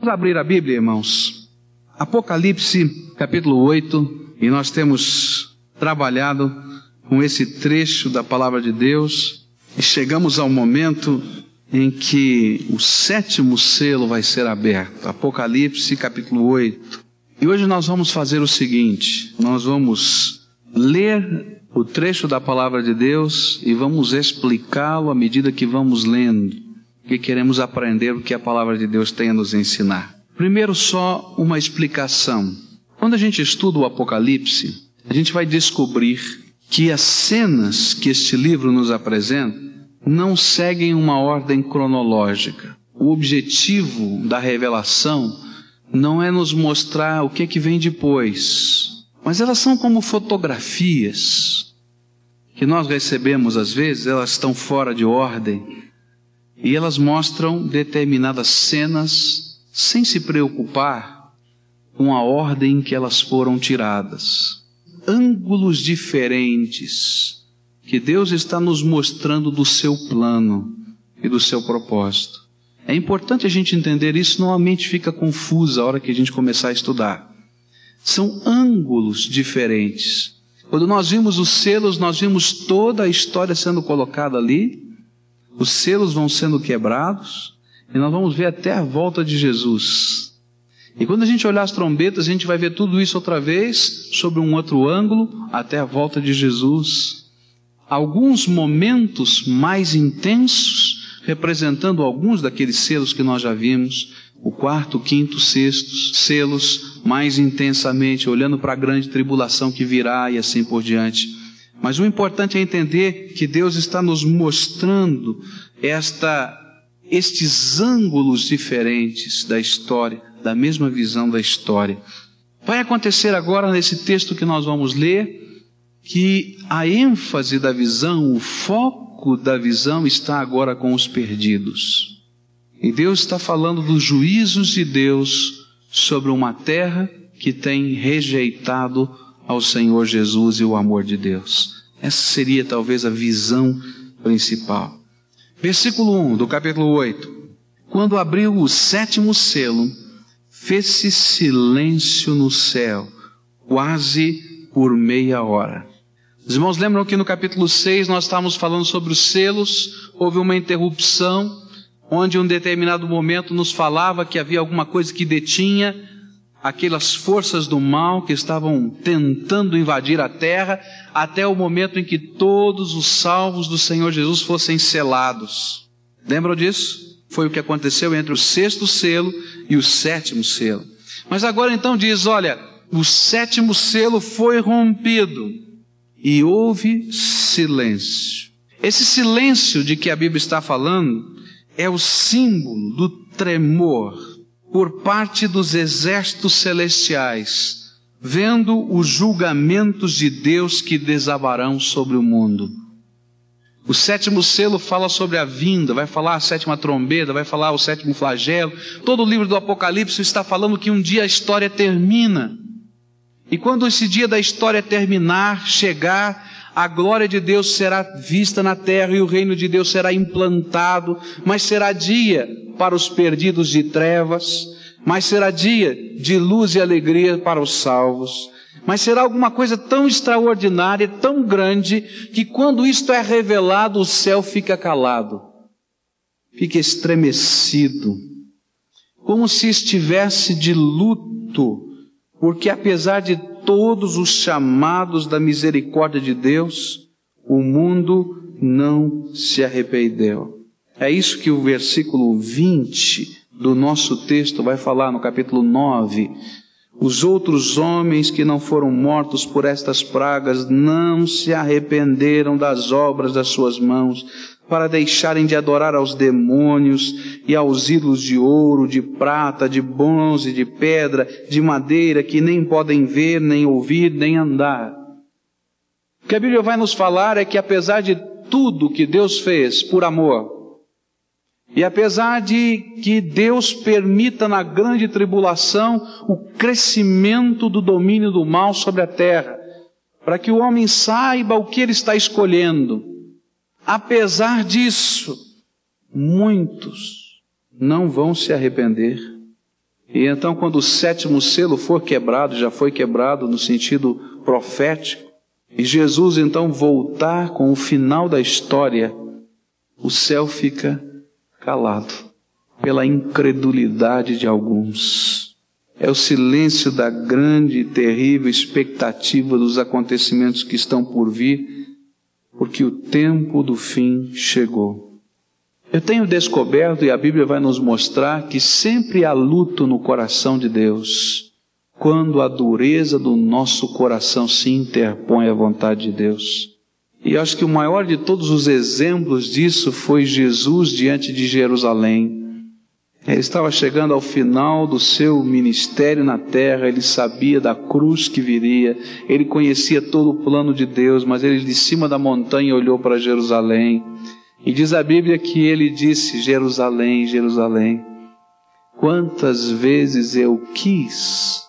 Vamos abrir a Bíblia, irmãos. Apocalipse, capítulo 8, e nós temos trabalhado com esse trecho da palavra de Deus e chegamos ao momento em que o sétimo selo vai ser aberto. Apocalipse, capítulo 8. E hoje nós vamos fazer o seguinte: nós vamos ler o trecho da palavra de Deus e vamos explicá-lo à medida que vamos lendo que queremos aprender o que a palavra de Deus tem a nos ensinar. Primeiro, só uma explicação. Quando a gente estuda o Apocalipse, a gente vai descobrir que as cenas que este livro nos apresenta não seguem uma ordem cronológica. O objetivo da revelação não é nos mostrar o que, é que vem depois, mas elas são como fotografias que nós recebemos às vezes, elas estão fora de ordem e elas mostram determinadas cenas sem se preocupar com a ordem em que elas foram tiradas. Ângulos diferentes que Deus está nos mostrando do seu plano e do seu propósito. É importante a gente entender isso, senão a mente fica confusa a hora que a gente começar a estudar. São ângulos diferentes. Quando nós vimos os selos, nós vimos toda a história sendo colocada ali, os selos vão sendo quebrados e nós vamos ver até a volta de Jesus. E quando a gente olhar as trombetas, a gente vai ver tudo isso outra vez, sobre um outro ângulo, até a volta de Jesus. Alguns momentos mais intensos, representando alguns daqueles selos que nós já vimos, o quarto, quinto, sexto, selos mais intensamente, olhando para a grande tribulação que virá e assim por diante. Mas o importante é entender que Deus está nos mostrando esta, estes ângulos diferentes da história, da mesma visão da história. Vai acontecer agora nesse texto que nós vamos ler que a ênfase da visão, o foco da visão está agora com os perdidos. E Deus está falando dos juízos de Deus sobre uma terra que tem rejeitado ao Senhor Jesus e o amor de Deus. Essa seria talvez a visão principal. Versículo 1 do capítulo 8. Quando abriu o sétimo selo, fez-se silêncio no céu, quase por meia hora. Os irmãos lembram que no capítulo 6 nós estávamos falando sobre os selos, houve uma interrupção, onde um determinado momento nos falava que havia alguma coisa que detinha aquelas forças do mal que estavam tentando invadir a terra, até o momento em que todos os salvos do Senhor Jesus fossem selados. Lembram disso? Foi o que aconteceu entre o sexto selo e o sétimo selo. Mas agora então diz: olha, o sétimo selo foi rompido e houve silêncio. Esse silêncio de que a Bíblia está falando é o símbolo do tremor por parte dos exércitos celestiais, vendo os julgamentos de Deus que desabarão sobre o mundo. O sétimo selo fala sobre a vinda, vai falar a sétima trombeta, vai falar o sétimo flagelo. Todo o livro do Apocalipse está falando que um dia a história termina. E quando esse dia da história terminar, chegar, a glória de Deus será vista na terra e o reino de Deus será implantado, mas será dia para os perdidos de trevas, mas será dia de luz e alegria para os salvos. Mas será alguma coisa tão extraordinária, tão grande, que quando isto é revelado, o céu fica calado, fica estremecido, como se estivesse de luto, porque apesar de todos os chamados da misericórdia de Deus, o mundo não se arrependeu. É isso que o versículo 20 do nosso texto vai falar no capítulo 9. Os outros homens que não foram mortos por estas pragas não se arrependeram das obras das suas mãos, para deixarem de adorar aos demônios e aos ídolos de ouro, de prata, de bronze, de pedra, de madeira, que nem podem ver, nem ouvir, nem andar. O que a Bíblia vai nos falar é que apesar de tudo que Deus fez por amor, e apesar de que Deus permita na grande tribulação o crescimento do domínio do mal sobre a terra, para que o homem saiba o que ele está escolhendo, apesar disso, muitos não vão se arrepender. E então, quando o sétimo selo for quebrado, já foi quebrado no sentido profético, e Jesus então voltar com o final da história, o céu fica calado pela incredulidade de alguns. É o silêncio da grande e terrível expectativa dos acontecimentos que estão por vir, porque o tempo do fim chegou. Eu tenho descoberto, e a Bíblia vai nos mostrar, que sempre há luto no coração de Deus, quando a dureza do nosso coração se interpõe à vontade de Deus. E acho que o maior de todos os exemplos disso foi Jesus diante de Jerusalém. Ele estava chegando ao final do seu ministério na terra, ele sabia da cruz que viria, ele conhecia todo o plano de Deus, mas ele de cima da montanha olhou para Jerusalém e diz a Bíblia que ele disse: Jerusalém, Jerusalém, quantas vezes eu quis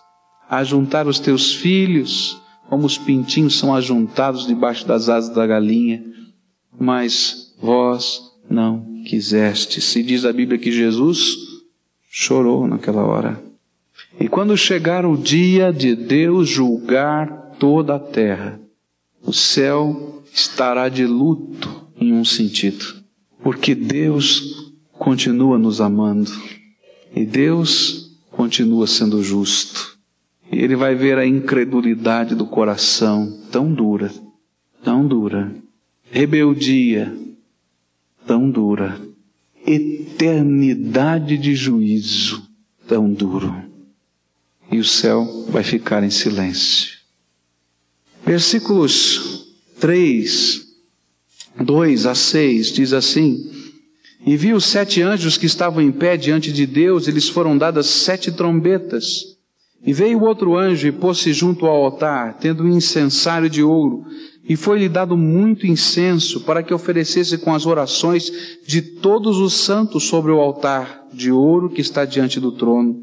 ajuntar os teus filhos, como os pintinhos são ajuntados debaixo das asas da galinha, mas vós não quisestes. E diz a Bíblia que Jesus chorou naquela hora. E quando chegar o dia de Deus julgar toda a terra, o céu estará de luto em um sentido, porque Deus continua nos amando e Deus continua sendo justo. Ele vai ver a incredulidade do coração tão dura, tão dura, rebeldia tão dura, eternidade de juízo tão duro. E o céu vai ficar em silêncio. Versículos 3 2 a 6 diz assim: E vi os sete anjos que estavam em pé diante de Deus, e lhes foram dadas sete trombetas. E veio outro anjo e pôs-se junto ao altar, tendo um incensário de ouro, e foi-lhe dado muito incenso para que oferecesse com as orações de todos os santos sobre o altar de ouro que está diante do trono.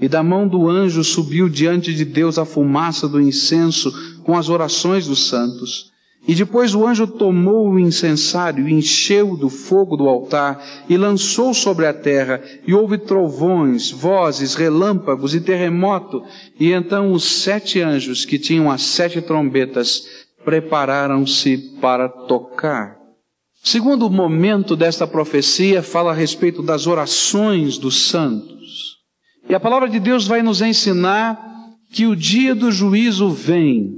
E da mão do anjo subiu diante de Deus a fumaça do incenso com as orações dos santos. E depois o anjo tomou o incensário, encheu do fogo do altar e lançou sobre a terra, e houve trovões, vozes, relâmpagos e terremoto. E então os sete anjos que tinham as sete trombetas prepararam-se para tocar. Segundo momento desta profecia fala a respeito das orações dos santos. E a palavra de Deus vai nos ensinar que o dia do juízo vem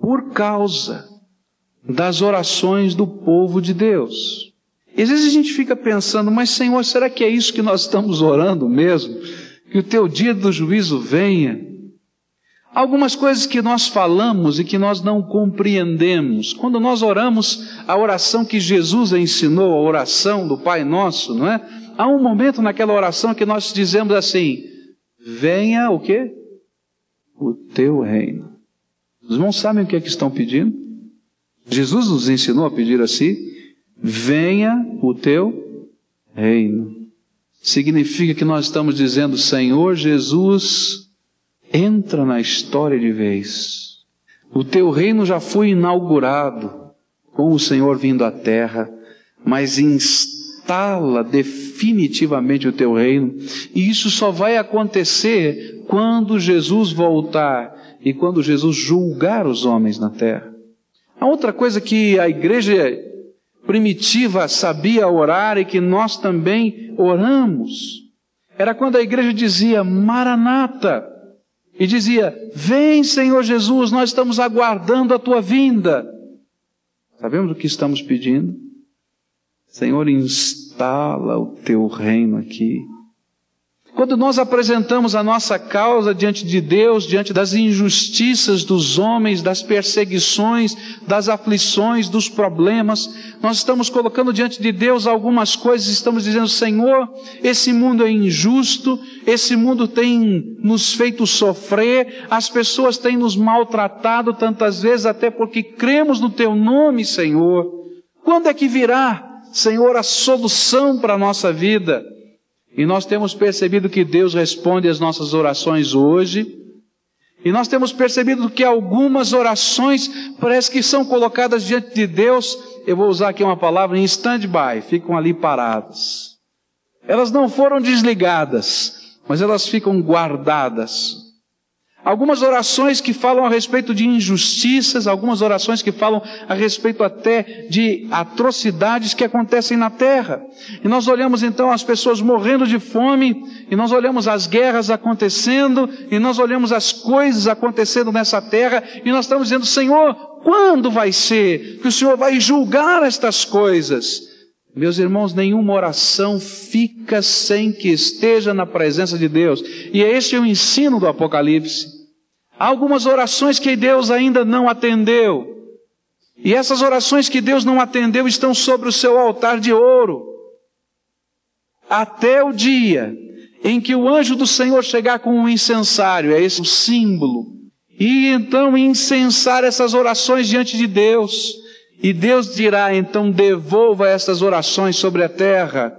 por causa das orações do povo de Deus. E às vezes a gente fica pensando, mas Senhor, será que é isso que nós estamos orando mesmo? Que o teu dia do juízo venha? Algumas coisas que nós falamos e que nós não compreendemos. Quando nós oramos a oração que Jesus ensinou, a oração do Pai Nosso, não é? Há um momento naquela oração que nós dizemos assim: venha o quê? O teu reino. Os irmãos sabem o que é que estão pedindo? Jesus nos ensinou a pedir assim: venha o teu reino. Significa que nós estamos dizendo, Senhor Jesus, entra na história de vez. O teu reino já foi inaugurado com o Senhor vindo à terra, mas instala definitivamente o teu reino. E isso só vai acontecer quando Jesus voltar e quando Jesus julgar os homens na terra. A outra coisa que a igreja primitiva sabia orar e que nós também oramos era quando a igreja dizia Maranata e dizia: Vem, Senhor Jesus, nós estamos aguardando a tua vinda. Sabemos o que estamos pedindo? Senhor, instala o teu reino aqui. Quando nós apresentamos a nossa causa diante de Deus, diante das injustiças dos homens, das perseguições, das aflições, dos problemas, nós estamos colocando diante de Deus algumas coisas, estamos dizendo, Senhor, esse mundo é injusto, esse mundo tem nos feito sofrer, as pessoas têm nos maltratado tantas vezes, até porque cremos no Teu nome, Senhor. Quando é que virá, Senhor, a solução para a nossa vida? E nós temos percebido que Deus responde às nossas orações hoje. E nós temos percebido que algumas orações parece que são colocadas diante de Deus, eu vou usar aqui uma palavra, em stand-by, ficam ali paradas. Elas não foram desligadas, mas elas ficam guardadas Algumas orações que falam a respeito de injustiças, algumas orações que falam a respeito até de atrocidades que acontecem na terra. E nós olhamos então as pessoas morrendo de fome, e nós olhamos as guerras acontecendo, e nós olhamos as coisas acontecendo nessa terra, e nós estamos dizendo, Senhor, quando vai ser que o Senhor vai julgar estas coisas? Meus irmãos, nenhuma oração fica sem que esteja na presença de Deus. E é este o ensino do Apocalipse. Há algumas orações que Deus ainda não atendeu. E essas orações que Deus não atendeu estão sobre o seu altar de ouro. Até o dia em que o anjo do Senhor chegar com um incensário, é esse o símbolo, e então incensar essas orações diante de Deus. E Deus dirá, então devolva essas orações sobre a terra.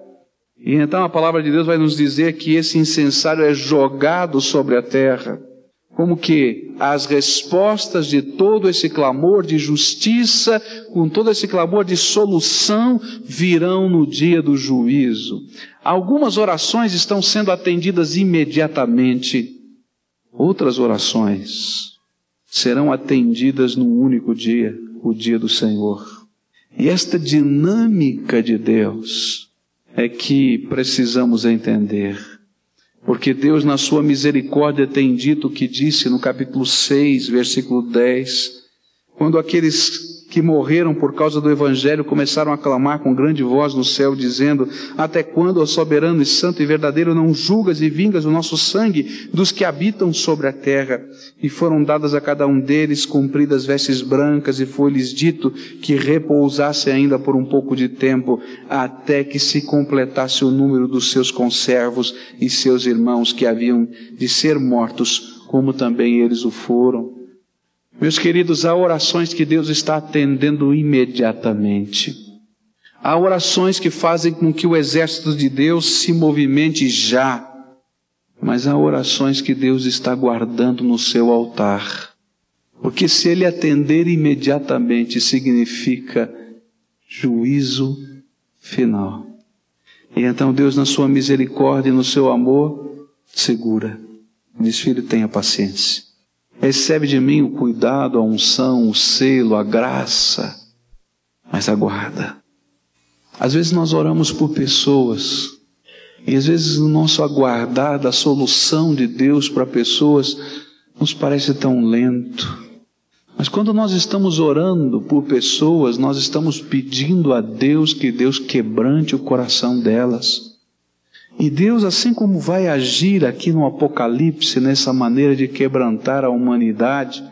E então a palavra de Deus vai nos dizer que esse incensário é jogado sobre a terra. Como que as respostas de todo esse clamor de justiça, com todo esse clamor de solução, virão no dia do juízo. Algumas orações estão sendo atendidas imediatamente. Outras orações serão atendidas num único dia o dia do Senhor. E esta dinâmica de Deus é que precisamos entender. Porque Deus, na sua misericórdia, tem dito o que disse no capítulo 6, versículo 10, quando aqueles que morreram por causa do Evangelho começaram a clamar com grande voz no céu, dizendo: Até quando, ó soberano e santo e verdadeiro, não julgas e vingas o nosso sangue dos que habitam sobre a terra? E foram dadas a cada um deles compridas vestes brancas, e foi-lhes dito que repousasse ainda por um pouco de tempo, até que se completasse o número dos seus conservos e seus irmãos que haviam de ser mortos, como também eles o foram. Meus queridos, há orações que Deus está atendendo imediatamente. Há orações que fazem com que o exército de Deus se movimente já. Mas há orações que Deus está guardando no seu altar. Porque se ele atender imediatamente significa juízo final. E então Deus, na sua misericórdia e no seu amor, segura. Diz, filho, tenha paciência. Recebe de mim o cuidado, a unção, o selo, a graça, mas aguarda. Às vezes nós oramos por pessoas, e às vezes o nosso aguardar da solução de Deus para pessoas nos parece tão lento. Mas quando nós estamos orando por pessoas, nós estamos pedindo a Deus que Deus quebrante o coração delas. E Deus, assim como vai agir aqui no Apocalipse, nessa maneira de quebrantar a humanidade,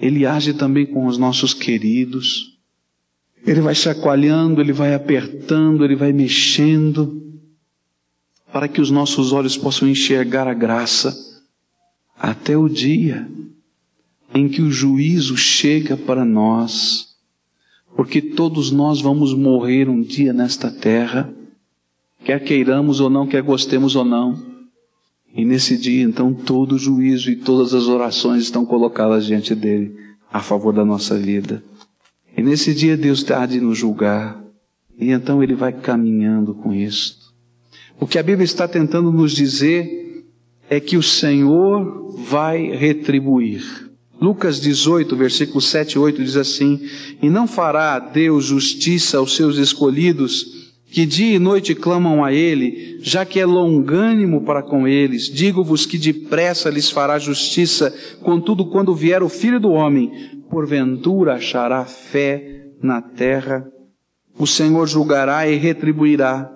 Ele age também com os nossos queridos. Ele vai chacoalhando, Ele vai apertando, Ele vai mexendo, para que os nossos olhos possam enxergar a graça, até o dia em que o juízo chega para nós, porque todos nós vamos morrer um dia nesta terra quer queiramos ou não, quer gostemos ou não. E nesse dia, então, todo o juízo e todas as orações estão colocadas diante dele a favor da nossa vida. E nesse dia Deus está de nos julgar. E então ele vai caminhando com isto. O que a Bíblia está tentando nos dizer é que o Senhor vai retribuir. Lucas 18, versículo 7 e 8 diz assim: E não fará Deus justiça aos seus escolhidos que dia e noite clamam a Ele, já que é longânimo para com eles. Digo-vos que depressa lhes fará justiça, contudo, quando vier o Filho do Homem, porventura achará fé na terra. O Senhor julgará e retribuirá.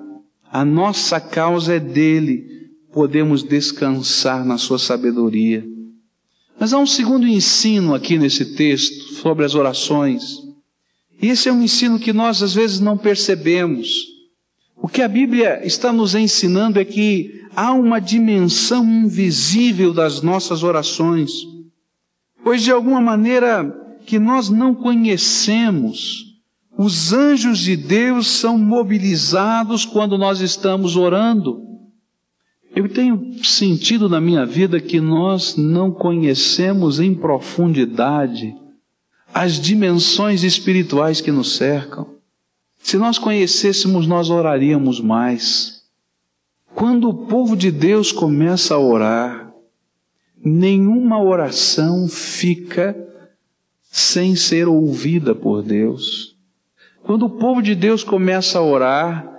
A nossa causa é dele, podemos descansar na sua sabedoria. Mas há um segundo ensino aqui nesse texto sobre as orações. E esse é um ensino que nós às vezes não percebemos. O que a Bíblia está nos ensinando é que há uma dimensão invisível das nossas orações, pois de alguma maneira que nós não conhecemos, os anjos de Deus são mobilizados quando nós estamos orando. Eu tenho sentido na minha vida que nós não conhecemos em profundidade as dimensões espirituais que nos cercam. Se nós conhecêssemos, nós oraríamos mais. Quando o povo de Deus começa a orar, nenhuma oração fica sem ser ouvida por Deus. Quando o povo de Deus começa a orar,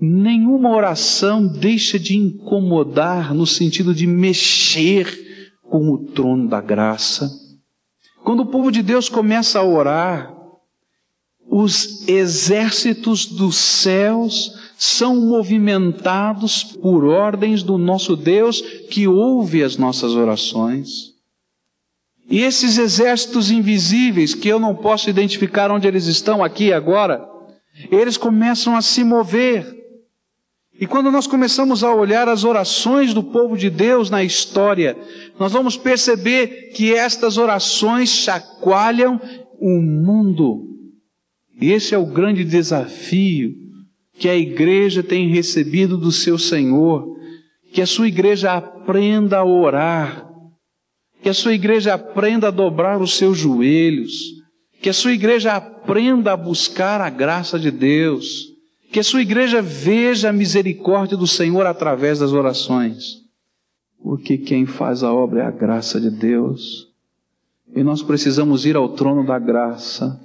nenhuma oração deixa de incomodar no sentido de mexer com o trono da graça. Quando o povo de Deus começa a orar, os exércitos dos céus são movimentados por ordens do nosso Deus que ouve as nossas orações. E esses exércitos invisíveis, que eu não posso identificar onde eles estão aqui e agora, eles começam a se mover. E quando nós começamos a olhar as orações do povo de Deus na história, nós vamos perceber que estas orações chacoalham o mundo. E esse é o grande desafio que a igreja tem recebido do seu Senhor, que a sua igreja aprenda a orar, que a sua igreja aprenda a dobrar os seus joelhos, que a sua igreja aprenda a buscar a graça de Deus, que a sua igreja veja a misericórdia do Senhor através das orações. Porque quem faz a obra é a graça de Deus. E nós precisamos ir ao trono da graça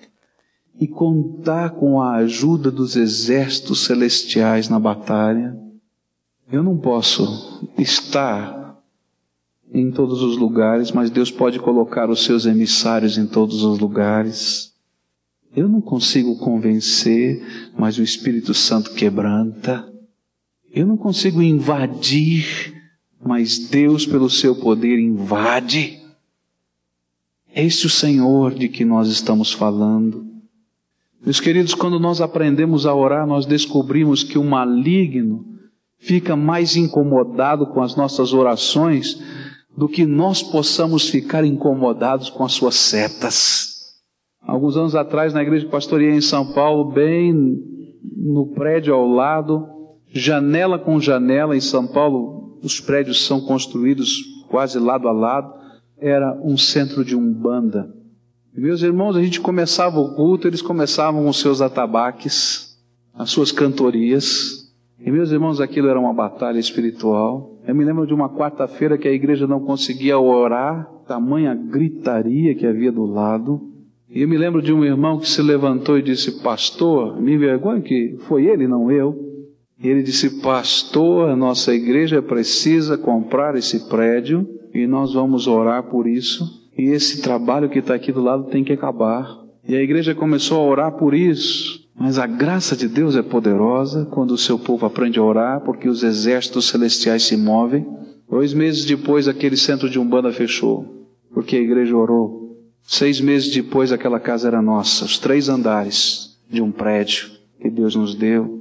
e contar com a ajuda dos exércitos celestiais na batalha. Eu não posso estar em todos os lugares, mas Deus pode colocar os seus emissários em todos os lugares. Eu não consigo convencer, mas o Espírito Santo quebranta. Eu não consigo invadir, mas Deus, pelo seu poder, invade. É este o Senhor de que nós estamos falando. Meus queridos, quando nós aprendemos a orar, nós descobrimos que o maligno fica mais incomodado com as nossas orações do que nós possamos ficar incomodados com as suas setas. Alguns anos atrás, na igreja que pastoreei em São Paulo, bem no prédio ao lado, janela com janela, em São Paulo, os prédios são construídos quase lado a lado, era um centro de umbanda. Meus irmãos, a gente começava o culto, eles começavam os seus atabaques, as suas cantorias. E, meus irmãos, aquilo era uma batalha espiritual. Eu me lembro de uma quarta-feira que a igreja não conseguia orar, tamanha gritaria que havia do lado. E eu me lembro de um irmão que se levantou e disse: Pastor, me envergonha que foi ele, não eu. E ele disse: Pastor, a nossa igreja precisa comprar esse prédio e nós vamos orar por isso. E esse trabalho que está aqui do lado tem que acabar. E a igreja começou a orar por isso. Mas a graça de Deus é poderosa quando o seu povo aprende a orar, porque os exércitos celestiais se movem. Dois meses depois, aquele centro de Umbanda fechou, porque a igreja orou. Seis meses depois, aquela casa era nossa, os três andares de um prédio que Deus nos deu.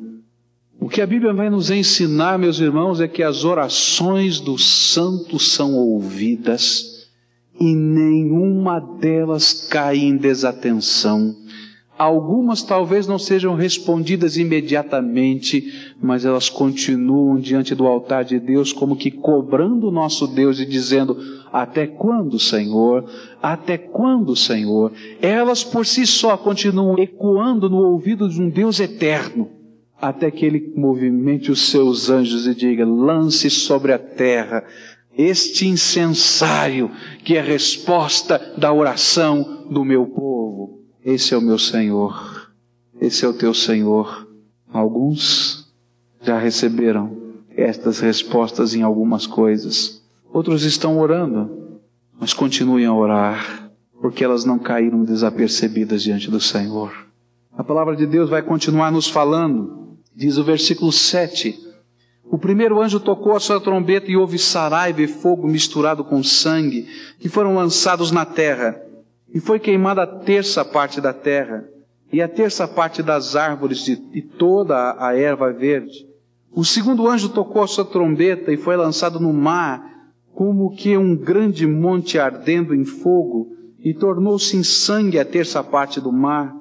O que a Bíblia vai nos ensinar, meus irmãos, é que as orações dos santos são ouvidas e nenhuma delas cai em desatenção. Algumas talvez não sejam respondidas imediatamente, mas elas continuam diante do altar de Deus, como que cobrando o nosso Deus e dizendo: Até quando, Senhor? Até quando, Senhor? Elas por si só continuam ecoando no ouvido de um Deus eterno, até que Ele movimente os seus anjos e diga: Lance sobre a terra este incensário que é a resposta da oração do meu povo. Esse é o meu Senhor, esse é o teu Senhor. Alguns já receberam estas respostas em algumas coisas, outros estão orando, mas continuem a orar, porque elas não caíram desapercebidas diante do Senhor. A palavra de Deus vai continuar nos falando, diz o versículo 7. O primeiro anjo tocou a sua trombeta e houve saraiva e fogo misturado com sangue, que foram lançados na terra e foi queimada a terça parte da terra, e a terça parte das árvores de, de toda a erva verde. O segundo anjo tocou a sua trombeta e foi lançado no mar, como que um grande monte ardendo em fogo, e tornou-se em sangue a terça parte do mar,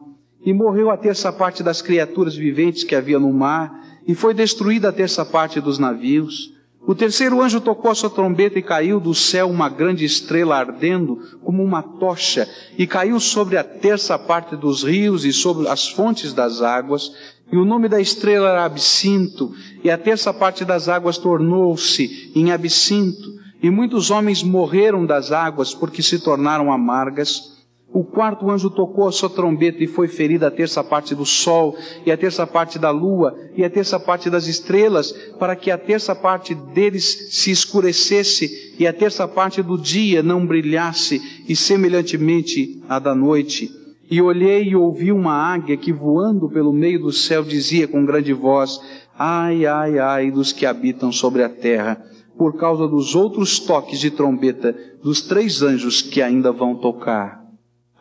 e morreu a terça parte das criaturas viventes que havia no mar, e foi destruída a terça parte dos navios. O terceiro anjo tocou a sua trombeta e caiu do céu uma grande estrela ardendo como uma tocha, e caiu sobre a terça parte dos rios e sobre as fontes das águas, E o nome da estrela era Absinto, e a terça parte das águas tornou-se em Absinto, e muitos homens morreram das águas porque se tornaram amargas. O quarto anjo tocou a sua trombeta e foi ferida a terça parte do sol, e a terça parte da lua, e a terça parte das estrelas, para que a terça parte deles se escurecesse, e a terça parte do dia não brilhasse, e semelhantemente a da noite. E olhei e ouvi uma águia que voando pelo meio do céu dizia com grande voz, Ai, ai, ai dos que habitam sobre a terra, por causa dos outros toques de trombeta dos três anjos que ainda vão tocar.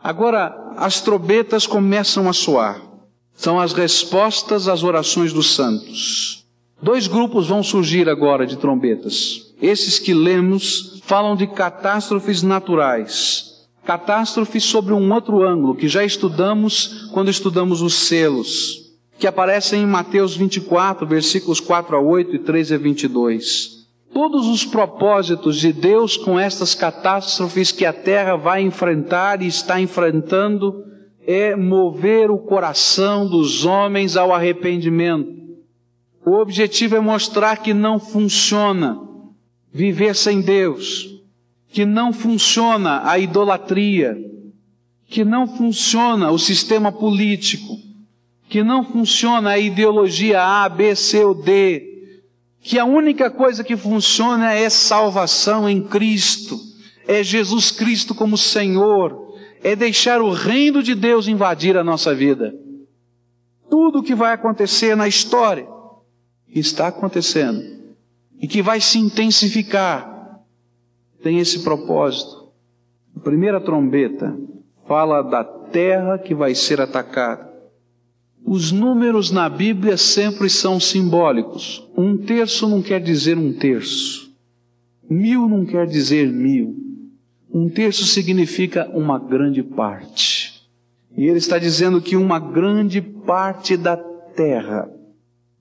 Agora, as trombetas começam a soar. São as respostas às orações dos santos. Dois grupos vão surgir agora de trombetas. Esses que lemos falam de catástrofes naturais. Catástrofes sobre um outro ângulo que já estudamos quando estudamos os selos, que aparecem em Mateus 24, versículos 4 a 8 e 13 a 22. Todos os propósitos de Deus com estas catástrofes que a terra vai enfrentar e está enfrentando é mover o coração dos homens ao arrependimento. O objetivo é mostrar que não funciona viver sem Deus, que não funciona a idolatria, que não funciona o sistema político, que não funciona a ideologia A, B, C ou D, que a única coisa que funciona é salvação em Cristo, é Jesus Cristo como Senhor, é deixar o reino de Deus invadir a nossa vida. Tudo o que vai acontecer na história está acontecendo e que vai se intensificar tem esse propósito. A primeira trombeta fala da terra que vai ser atacada. Os números na Bíblia sempre são simbólicos. Um terço não quer dizer um terço. Mil não quer dizer mil. Um terço significa uma grande parte. E ele está dizendo que uma grande parte da terra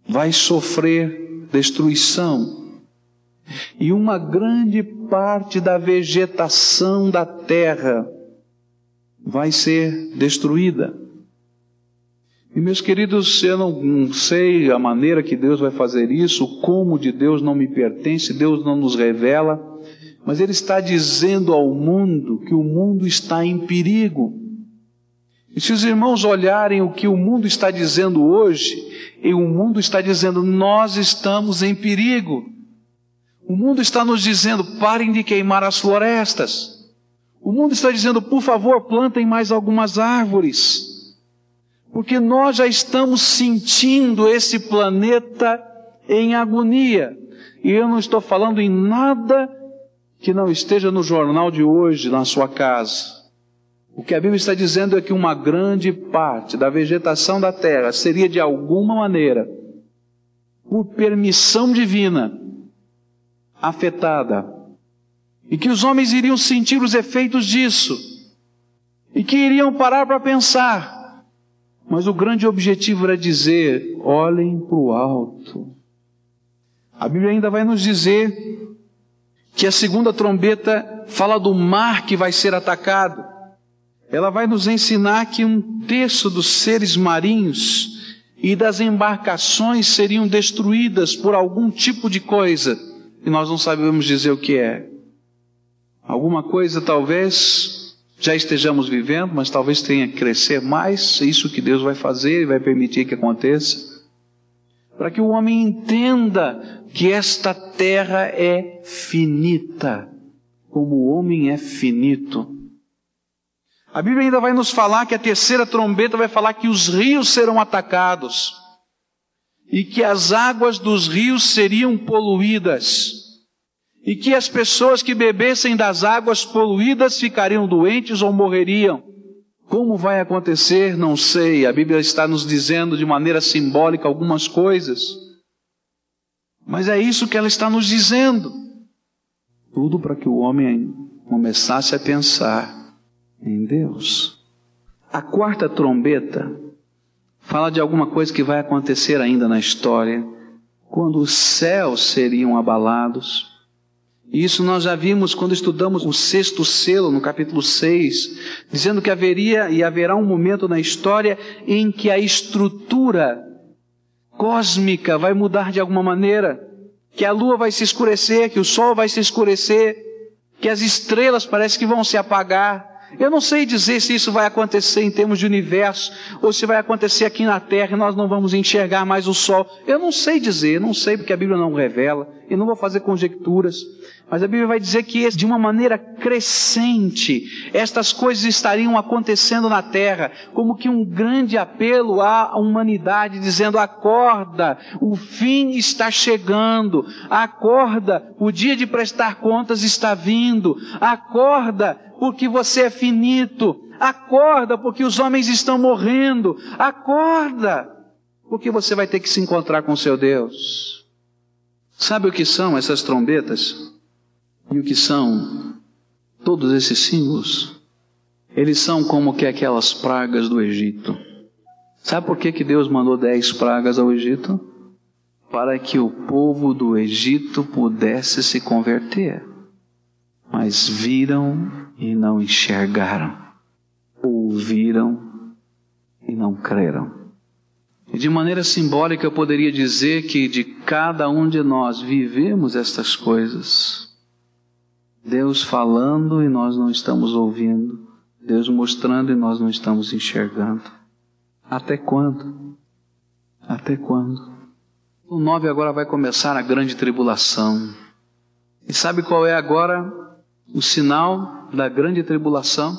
vai sofrer destruição. E uma grande parte da vegetação da terra vai ser destruída. E meus queridos, eu não, não, sei a maneira que Deus vai fazer isso, como de Deus não me pertence, Deus não nos revela, mas Ele está dizendo ao mundo que o mundo está em perigo. E se os irmãos olharem o que o mundo está dizendo hoje, e o mundo está dizendo, nós estamos em perigo. O mundo está nos dizendo, parem de queimar as florestas. O mundo está dizendo, por favor, plantem mais algumas árvores. Porque nós já estamos sentindo esse planeta em agonia. E eu não estou falando em nada que não esteja no jornal de hoje na sua casa. O que a Bíblia está dizendo é que uma grande parte da vegetação da terra seria de alguma maneira, por permissão divina, afetada. E que os homens iriam sentir os efeitos disso. E que iriam parar para pensar mas o grande objetivo era dizer: olhem para o alto. A Bíblia ainda vai nos dizer que a segunda trombeta fala do mar que vai ser atacado. Ela vai nos ensinar que um terço dos seres marinhos e das embarcações seriam destruídas por algum tipo de coisa, e nós não sabemos dizer o que é. Alguma coisa talvez já estejamos vivendo, mas talvez tenha que crescer mais, isso que Deus vai fazer e vai permitir que aconteça, para que o homem entenda que esta terra é finita, como o homem é finito. A Bíblia ainda vai nos falar que a terceira trombeta vai falar que os rios serão atacados e que as águas dos rios seriam poluídas e que as pessoas que bebessem das águas poluídas ficariam doentes ou morreriam. Como vai acontecer? Não sei. A Bíblia está nos dizendo de maneira simbólica algumas coisas. Mas é isso que ela está nos dizendo. Tudo para que o homem começasse a pensar em Deus. A quarta trombeta fala de alguma coisa que vai acontecer ainda na história, quando os céus seriam abalados isso nós já vimos quando estudamos o sexto selo, no capítulo 6, dizendo que haveria e haverá um momento na história em que a estrutura cósmica vai mudar de alguma maneira, que a lua vai se escurecer, que o sol vai se escurecer, que as estrelas parece que vão se apagar, eu não sei dizer se isso vai acontecer em termos de universo, ou se vai acontecer aqui na Terra e nós não vamos enxergar mais o Sol. Eu não sei dizer, não sei porque a Bíblia não revela, e não vou fazer conjecturas. Mas a Bíblia vai dizer que de uma maneira crescente, estas coisas estariam acontecendo na terra, como que um grande apelo à humanidade, dizendo: acorda, o fim está chegando, acorda, o dia de prestar contas está vindo, acorda, porque você é finito, acorda, porque os homens estão morrendo, acorda, porque você vai ter que se encontrar com seu Deus. Sabe o que são essas trombetas? E o que são todos esses símbolos? Eles são como que aquelas pragas do Egito. Sabe por que, que Deus mandou dez pragas ao Egito? Para que o povo do Egito pudesse se converter. Mas viram e não enxergaram, ouviram e não creram. E de maneira simbólica eu poderia dizer que de cada um de nós vivemos estas coisas. Deus falando e nós não estamos ouvindo. Deus mostrando e nós não estamos enxergando. Até quando? Até quando? O 9 agora vai começar a grande tribulação. E sabe qual é agora o sinal da grande tribulação?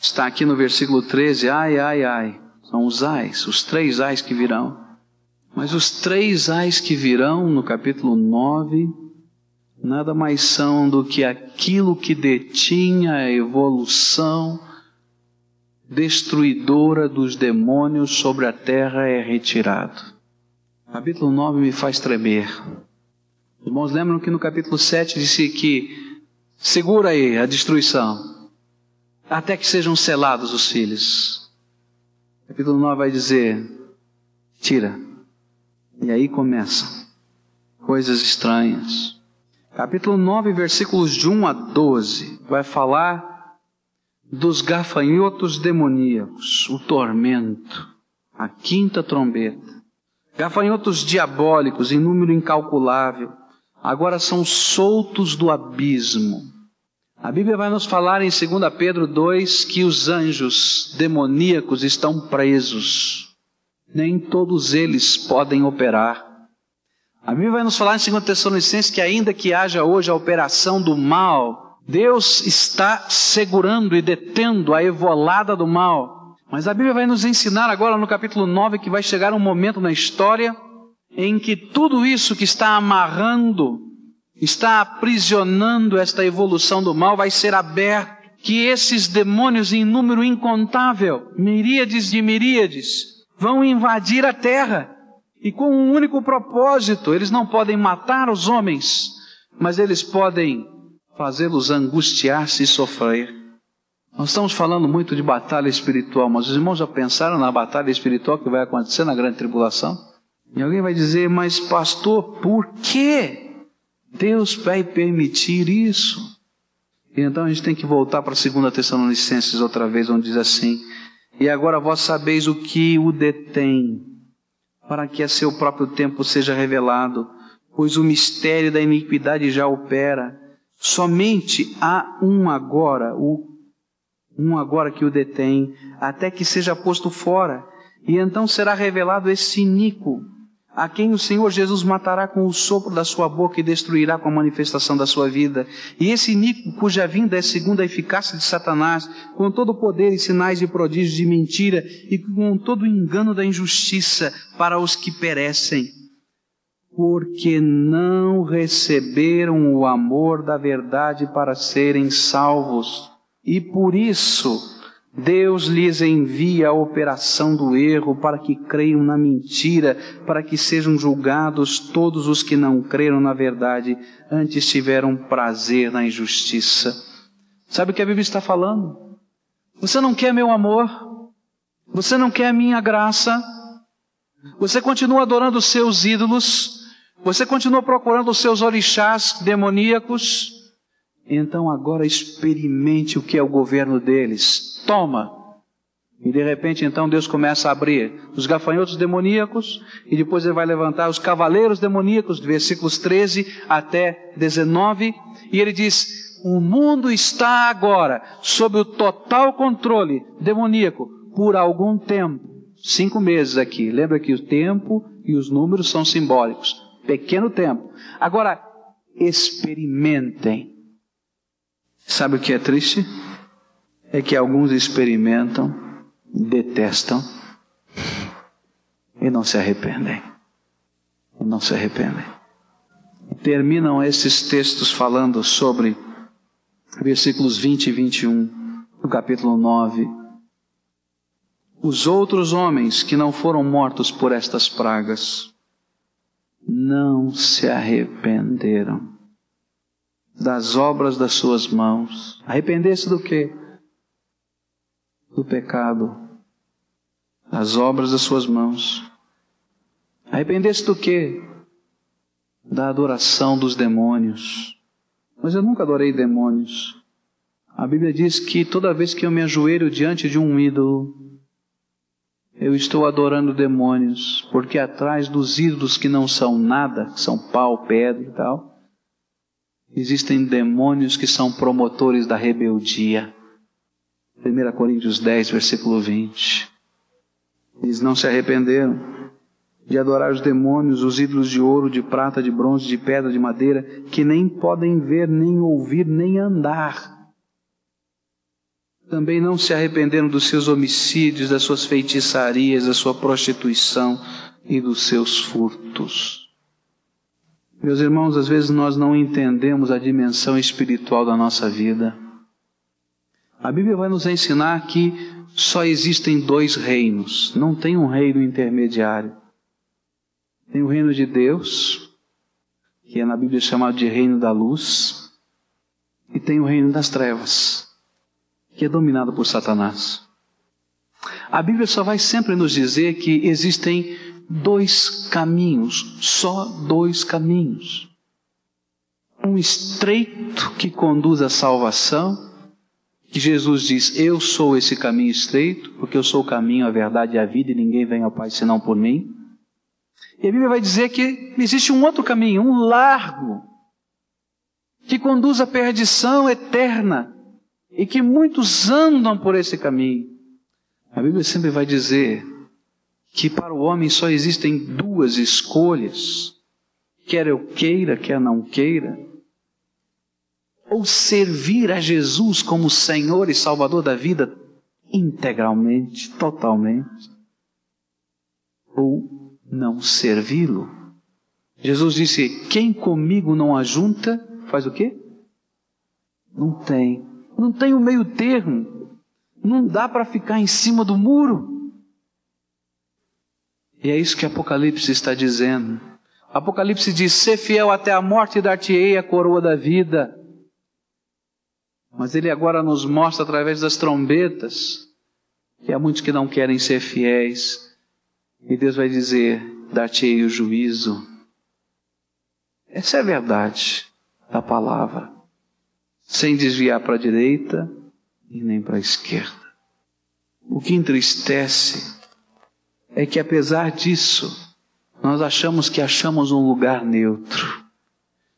Está aqui no versículo 13: ai, ai, ai. São os ais, os três ais que virão. Mas os três ais que virão no capítulo 9 nada mais são do que aquilo que detinha a evolução destruidora dos demônios sobre a terra é retirado. Capítulo 9 me faz tremer. Os irmãos lembram que no capítulo 7 disse que segura aí a destruição, até que sejam selados os filhos. Capítulo 9 vai dizer: tira. E aí começam coisas estranhas capítulo 9, versículos de 1 a 12, vai falar dos gafanhotos demoníacos, o tormento, a quinta trombeta. Gafanhotos diabólicos em número incalculável, agora são soltos do abismo. A Bíblia vai nos falar em 2 Pedro 2 que os anjos demoníacos estão presos. Nem todos eles podem operar. A Bíblia vai nos falar em 2 Tessalonicenses que ainda que haja hoje a operação do mal, Deus está segurando e detendo a evolada do mal. Mas a Bíblia vai nos ensinar agora no capítulo 9 que vai chegar um momento na história em que tudo isso que está amarrando, está aprisionando esta evolução do mal vai ser aberto. Que esses demônios em número incontável, miríades de miríades, vão invadir a terra e com um único propósito: eles não podem matar os homens, mas eles podem fazê-los angustiar-se e sofrer. Nós estamos falando muito de batalha espiritual, mas os irmãos já pensaram na batalha espiritual que vai acontecer na grande tribulação? E alguém vai dizer, mas pastor, por que Deus vai permitir isso? E então a gente tem que voltar para a 2 Tessalonicenses outra vez, onde diz assim: E agora vós sabeis o que o detém, para que a seu próprio tempo seja revelado, pois o mistério da iniquidade já opera. Somente há um agora, o um agora que o detém, até que seja posto fora, e então será revelado esse iníquo a quem o Senhor Jesus matará com o sopro da sua boca e destruirá com a manifestação da sua vida. E esse iníquo, cuja vinda é segundo a eficácia de Satanás, com todo o poder e sinais de prodígios de mentira e com todo o engano da injustiça para os que perecem, porque não receberam o amor da verdade para serem salvos. E por isso, Deus lhes envia a operação do erro para que creiam na mentira, para que sejam julgados todos os que não creram na verdade, antes tiveram prazer na injustiça. Sabe o que a Bíblia está falando? Você não quer meu amor? Você não quer minha graça? Você continua adorando os seus ídolos? Você continua procurando os seus orixás demoníacos? Então agora experimente o que é o governo deles. Toma, E de repente então Deus começa a abrir os gafanhotos demoníacos e depois ele vai levantar os cavaleiros demoníacos, versículos 13 até 19, e ele diz: "O mundo está agora sob o total controle demoníaco por algum tempo. Cinco meses aqui. Lembra que o tempo e os números são simbólicos. Pequeno tempo. Agora, experimentem. Sabe o que é triste? É que alguns experimentam, detestam e não se arrependem. E não se arrependem. Terminam esses textos falando sobre versículos 20 e 21 do capítulo 9. Os outros homens que não foram mortos por estas pragas não se arrependeram das obras das suas mãos. Arrepender-se do quê? Do pecado. Das obras das suas mãos. Arrepender-se do quê? Da adoração dos demônios. Mas eu nunca adorei demônios. A Bíblia diz que toda vez que eu me ajoelho diante de um ídolo, eu estou adorando demônios, porque atrás dos ídolos que não são nada, que são pau, pedra e tal, existem demônios que são promotores da rebeldia. 1 Coríntios 10, versículo 20. Eles não se arrependeram de adorar os demônios, os ídolos de ouro, de prata, de bronze, de pedra, de madeira, que nem podem ver, nem ouvir, nem andar também não se arrependeram dos seus homicídios, das suas feitiçarias, da sua prostituição e dos seus furtos. Meus irmãos, às vezes nós não entendemos a dimensão espiritual da nossa vida. A Bíblia vai nos ensinar que só existem dois reinos, não tem um reino intermediário. Tem o reino de Deus, que é na Bíblia chamado de reino da luz, e tem o reino das trevas que é dominado por Satanás. A Bíblia só vai sempre nos dizer que existem dois caminhos, só dois caminhos. Um estreito que conduz à salvação, que Jesus diz: Eu sou esse caminho estreito, porque eu sou o caminho, a verdade e a vida, e ninguém vem ao Pai senão por mim. E a Bíblia vai dizer que existe um outro caminho, um largo, que conduz à perdição eterna, e que muitos andam por esse caminho. A Bíblia sempre vai dizer que para o homem só existem duas escolhas, quer eu queira, quer não queira, ou servir a Jesus como Senhor e Salvador da vida integralmente, totalmente, ou não servi-lo. Jesus disse: Quem comigo não ajunta, faz o quê? Não tem não tem o meio termo. Não dá para ficar em cima do muro. E é isso que Apocalipse está dizendo. Apocalipse diz: ser fiel até a morte dar-te-ei a coroa da vida. Mas ele agora nos mostra através das trombetas que há muitos que não querem ser fiéis. E Deus vai dizer: dar-te-ei o juízo. Essa é a verdade da palavra sem desviar para a direita e nem para a esquerda. O que entristece é que, apesar disso, nós achamos que achamos um lugar neutro.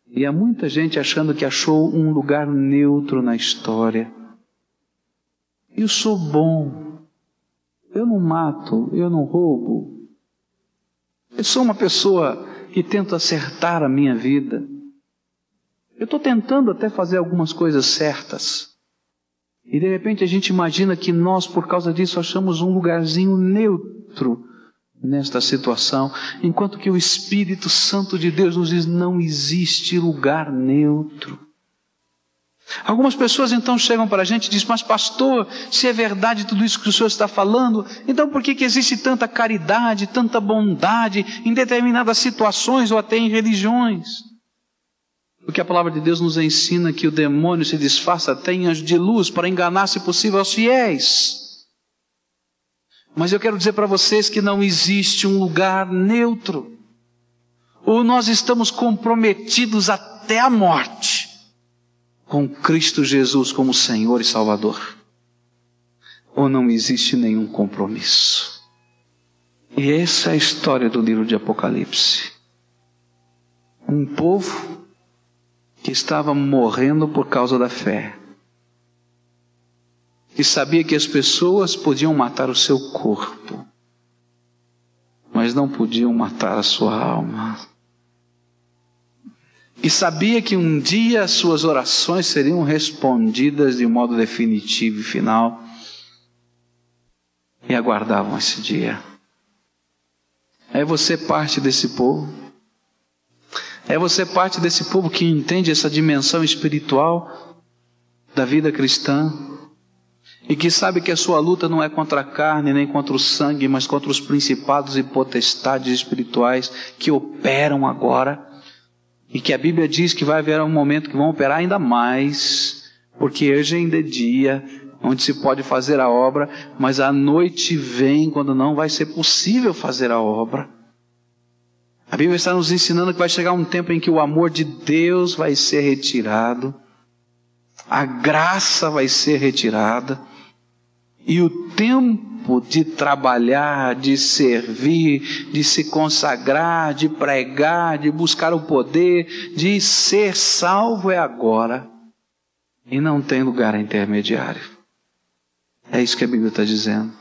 E há muita gente achando que achou um lugar neutro na história. Eu sou bom. Eu não mato, eu não roubo. Eu sou uma pessoa que tento acertar a minha vida. Eu estou tentando até fazer algumas coisas certas. E de repente a gente imagina que nós, por causa disso, achamos um lugarzinho neutro nesta situação, enquanto que o Espírito Santo de Deus nos diz: não existe lugar neutro. Algumas pessoas então chegam para a gente e dizem, mas pastor, se é verdade tudo isso que o senhor está falando, então por que, que existe tanta caridade, tanta bondade em determinadas situações ou até em religiões? Porque a palavra de Deus nos ensina que o demônio se disfarça até em anjo de luz para enganar, se possível, aos fiéis. Mas eu quero dizer para vocês que não existe um lugar neutro. Ou nós estamos comprometidos até a morte com Cristo Jesus como Senhor e Salvador. ou não existe nenhum compromisso. E essa é a história do livro de Apocalipse. Um povo que estava morrendo por causa da fé, que sabia que as pessoas podiam matar o seu corpo, mas não podiam matar a sua alma. E sabia que um dia as suas orações seriam respondidas de modo definitivo e final. E aguardavam esse dia. É você parte desse povo? É você parte desse povo que entende essa dimensão espiritual da vida cristã? E que sabe que a sua luta não é contra a carne nem contra o sangue, mas contra os principados e potestades espirituais que operam agora e que a Bíblia diz que vai haver um momento que vão operar ainda mais, porque hoje ainda é dia, onde se pode fazer a obra, mas a noite vem quando não vai ser possível fazer a obra. A Bíblia está nos ensinando que vai chegar um tempo em que o amor de Deus vai ser retirado, a graça vai ser retirada, e o tempo de trabalhar, de servir, de se consagrar, de pregar, de buscar o poder, de ser salvo é agora. E não tem lugar intermediário. É isso que a Bíblia está dizendo.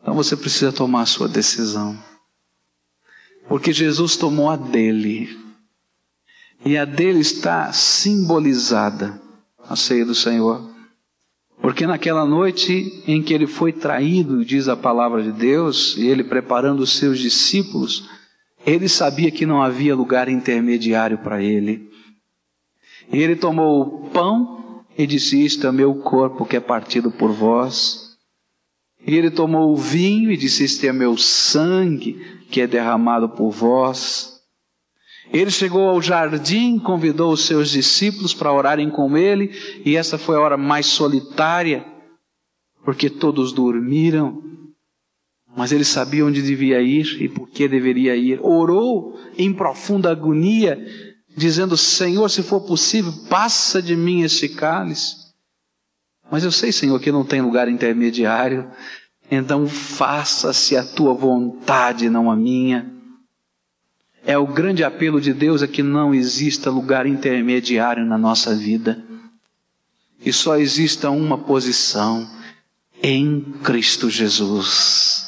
Então você precisa tomar a sua decisão. Porque Jesus tomou a dele. E a dele está simbolizada a ceia do Senhor. Porque naquela noite em que ele foi traído, diz a palavra de Deus, e ele preparando os seus discípulos, ele sabia que não havia lugar intermediário para ele. E ele tomou o pão e disse: Isto é meu corpo que é partido por vós. E ele tomou o vinho e disse: Este é meu sangue que é derramado por vós. Ele chegou ao jardim, convidou os seus discípulos para orarem com ele, e essa foi a hora mais solitária, porque todos dormiram. Mas ele sabia onde devia ir e por que deveria ir. Orou em profunda agonia, dizendo: Senhor, se for possível, passa de mim este cálice. Mas eu sei, Senhor, que não tem lugar intermediário. Então faça-se a tua vontade, não a minha. É o grande apelo de Deus é que não exista lugar intermediário na nossa vida. E só exista uma posição em Cristo Jesus.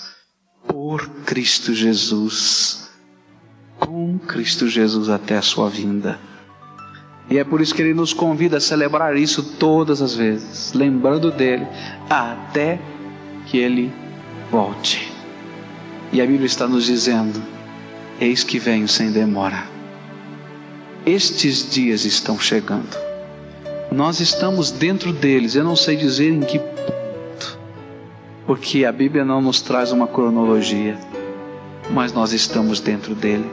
Por Cristo Jesus. Com Cristo Jesus até a sua vinda. E é por isso que ele nos convida a celebrar isso todas as vezes, lembrando dele, até que ele volte. E a Bíblia está nos dizendo Eis que venho sem demora. Estes dias estão chegando. Nós estamos dentro deles. Eu não sei dizer em que ponto, porque a Bíblia não nos traz uma cronologia, mas nós estamos dentro dele.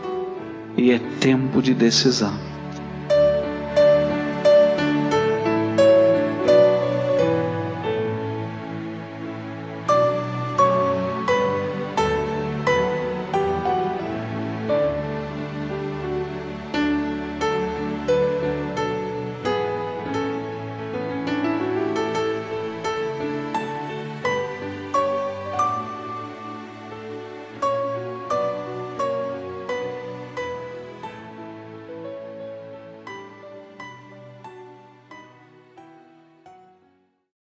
E é tempo de decisão.